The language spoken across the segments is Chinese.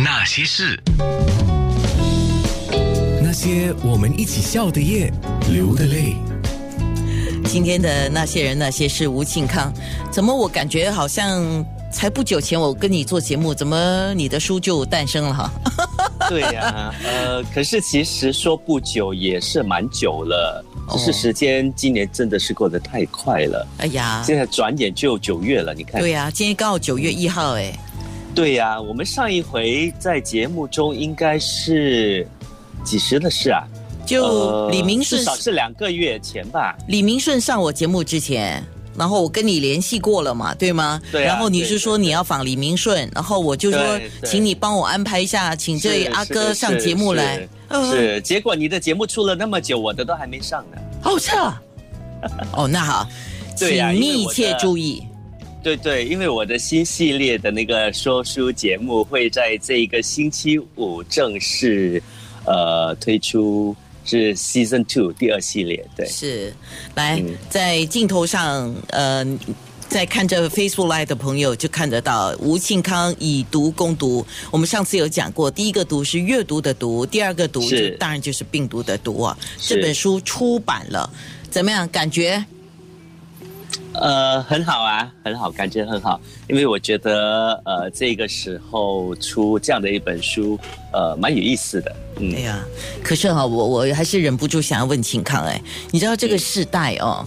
那些事，那些我们一起笑的夜，流的泪。今天的那些人那些事，吴庆康，怎么我感觉好像才不久前我跟你做节目，怎么你的书就诞生了哈？对呀、呃，可是其实说不久也是蛮久了，只是时间今年真的是过得太快了，哎呀，现在转眼就九月了，你看。对呀、今天刚好九月一号，哎，对呀、我们上一回在节目中应该是几时的事啊？就呃李明顺至少是两个月前吧。李明顺上我节目之前，然后我跟你联系过了嘛，对吗？对啊然后你是说你要访李明顺，然后我就说请你帮我安排一下，请这位阿哥上节目来。呃是是，结果你的节目出了那么久，我的都还没上呢。哦，是啊。哦，那好，请密切注意。对对，因为我的新系列的那个说书节目会在这一个星期五正式呃推出，是 Season Two 第二系列。对，是，来、嗯在镜头上，呃，在看着 Facebook Live 的朋友就看得到吴庆康以毒攻毒。我们上次有讲过，第一个毒是阅读的毒，第二个毒是就当然就是病毒的毒啊。这本书出版了，怎么样？感觉？呃，很好啊，很好，感觉很好，因为我觉得呃这个时候出这样的一本书，呃，蛮有意思的。嗯哎，呀，可是哈、我我还是忍不住想要问秦康，哎，你知道这个时代哦，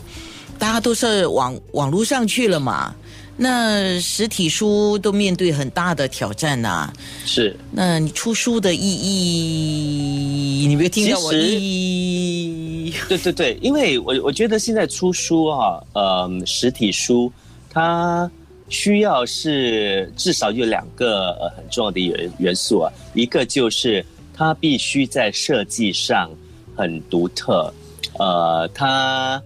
大家都是网网络上去了嘛，那实体书都面对很大的挑战呐、是。那你出书的意义，你没有听到我意义？对对对，因为我我觉得现在出书啊，呃，实体书它需要是至少有两个呃很重要的元元素啊，一个就是它必须在设计上很独特，呃，它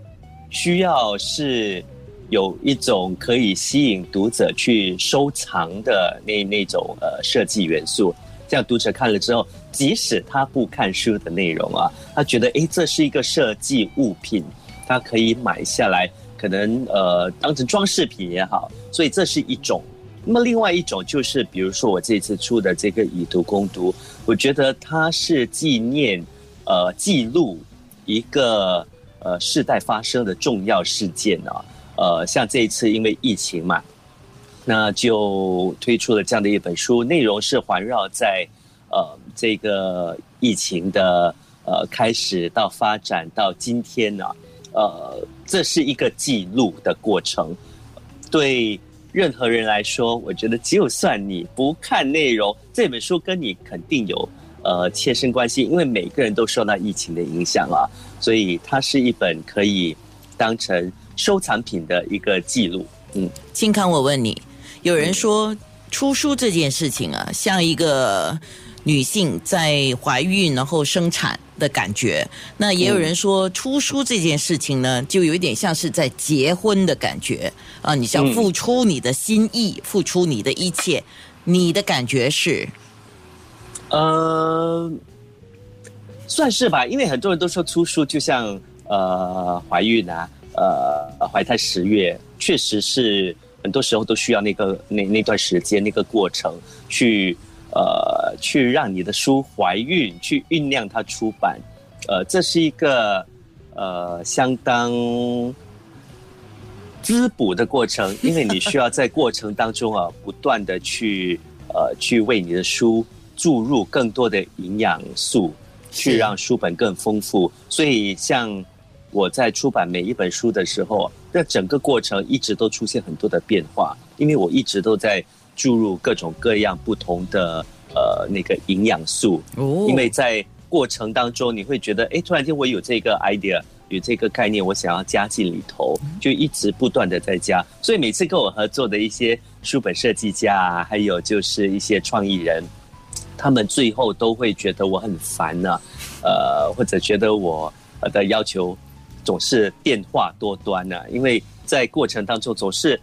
需要是有一种可以吸引读者去收藏的那那种呃设计元素，这样读者看了之后，即使他不看书的内容啊，他觉得诶这是一个设计物品，他可以买下来，可能呃当成装饰品也好，所以这是一种。那么另外一种就是，比如说我这次出的这个以毒攻毒，我觉得它是纪念呃记录一个呃世代发生的重要事件啊。呃，像这一次因为疫情嘛，那就推出了这样的一本书，内容是环绕在呃这个疫情的呃开始到发展到今天呢、呃，这是一个记录的过程。对任何人来说，我觉得就算你不看内容，这本书跟你肯定有呃切身关系，因为每个人都受到疫情的影响啊，所以它是一本可以当成收藏品的一个记录。嗯，金康，我问你，有人说出书这件事情啊，像一个女性在怀孕然后生产的感觉。那也有人说，出书这件事情呢，就有一点像是在结婚的感觉啊，你是要嗯付出你的心意，付出你的一切。你的感觉是？呃，算是吧，因为很多人都说出书就像呃怀孕啊，呃怀胎十月，确实是很多时候都需要那个那那段时间那个过程去呃去让你的书怀孕，去酝酿它出版，呃，这是一个呃相当。滋补的过程，因为你需要在过程当中啊，不断的去呃去为你的书注入更多的营养素，去让书本更丰富。所以，像我在出版每一本书的时候，那整个过程一直都出现很多的变化，因为我一直都在注入各种各样不同的呃那个营养素。哦因为在过程当中，你会觉得，哎，突然间我有这个 idea，有这个概念，我想要加进里头，就一直不断的在加。所以每次跟我合作的一些书本设计家啊，还有就是一些创意人，他们最后都会觉得我很烦呢、呃，或者觉得我呃的要求总是变化多端呢、因为在过程当中总是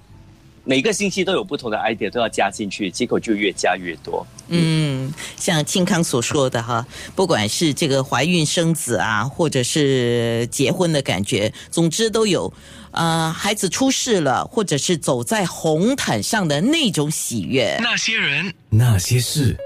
每个星期都有不同的 idea 都要加进去，结果就越加越多。嗯，像庆康所说的哈，不管是这个怀孕生子啊，或者是结婚的感觉，总之都有。呃，孩子出世了，或者是走在红毯上的那种喜悦。那些人，那些事。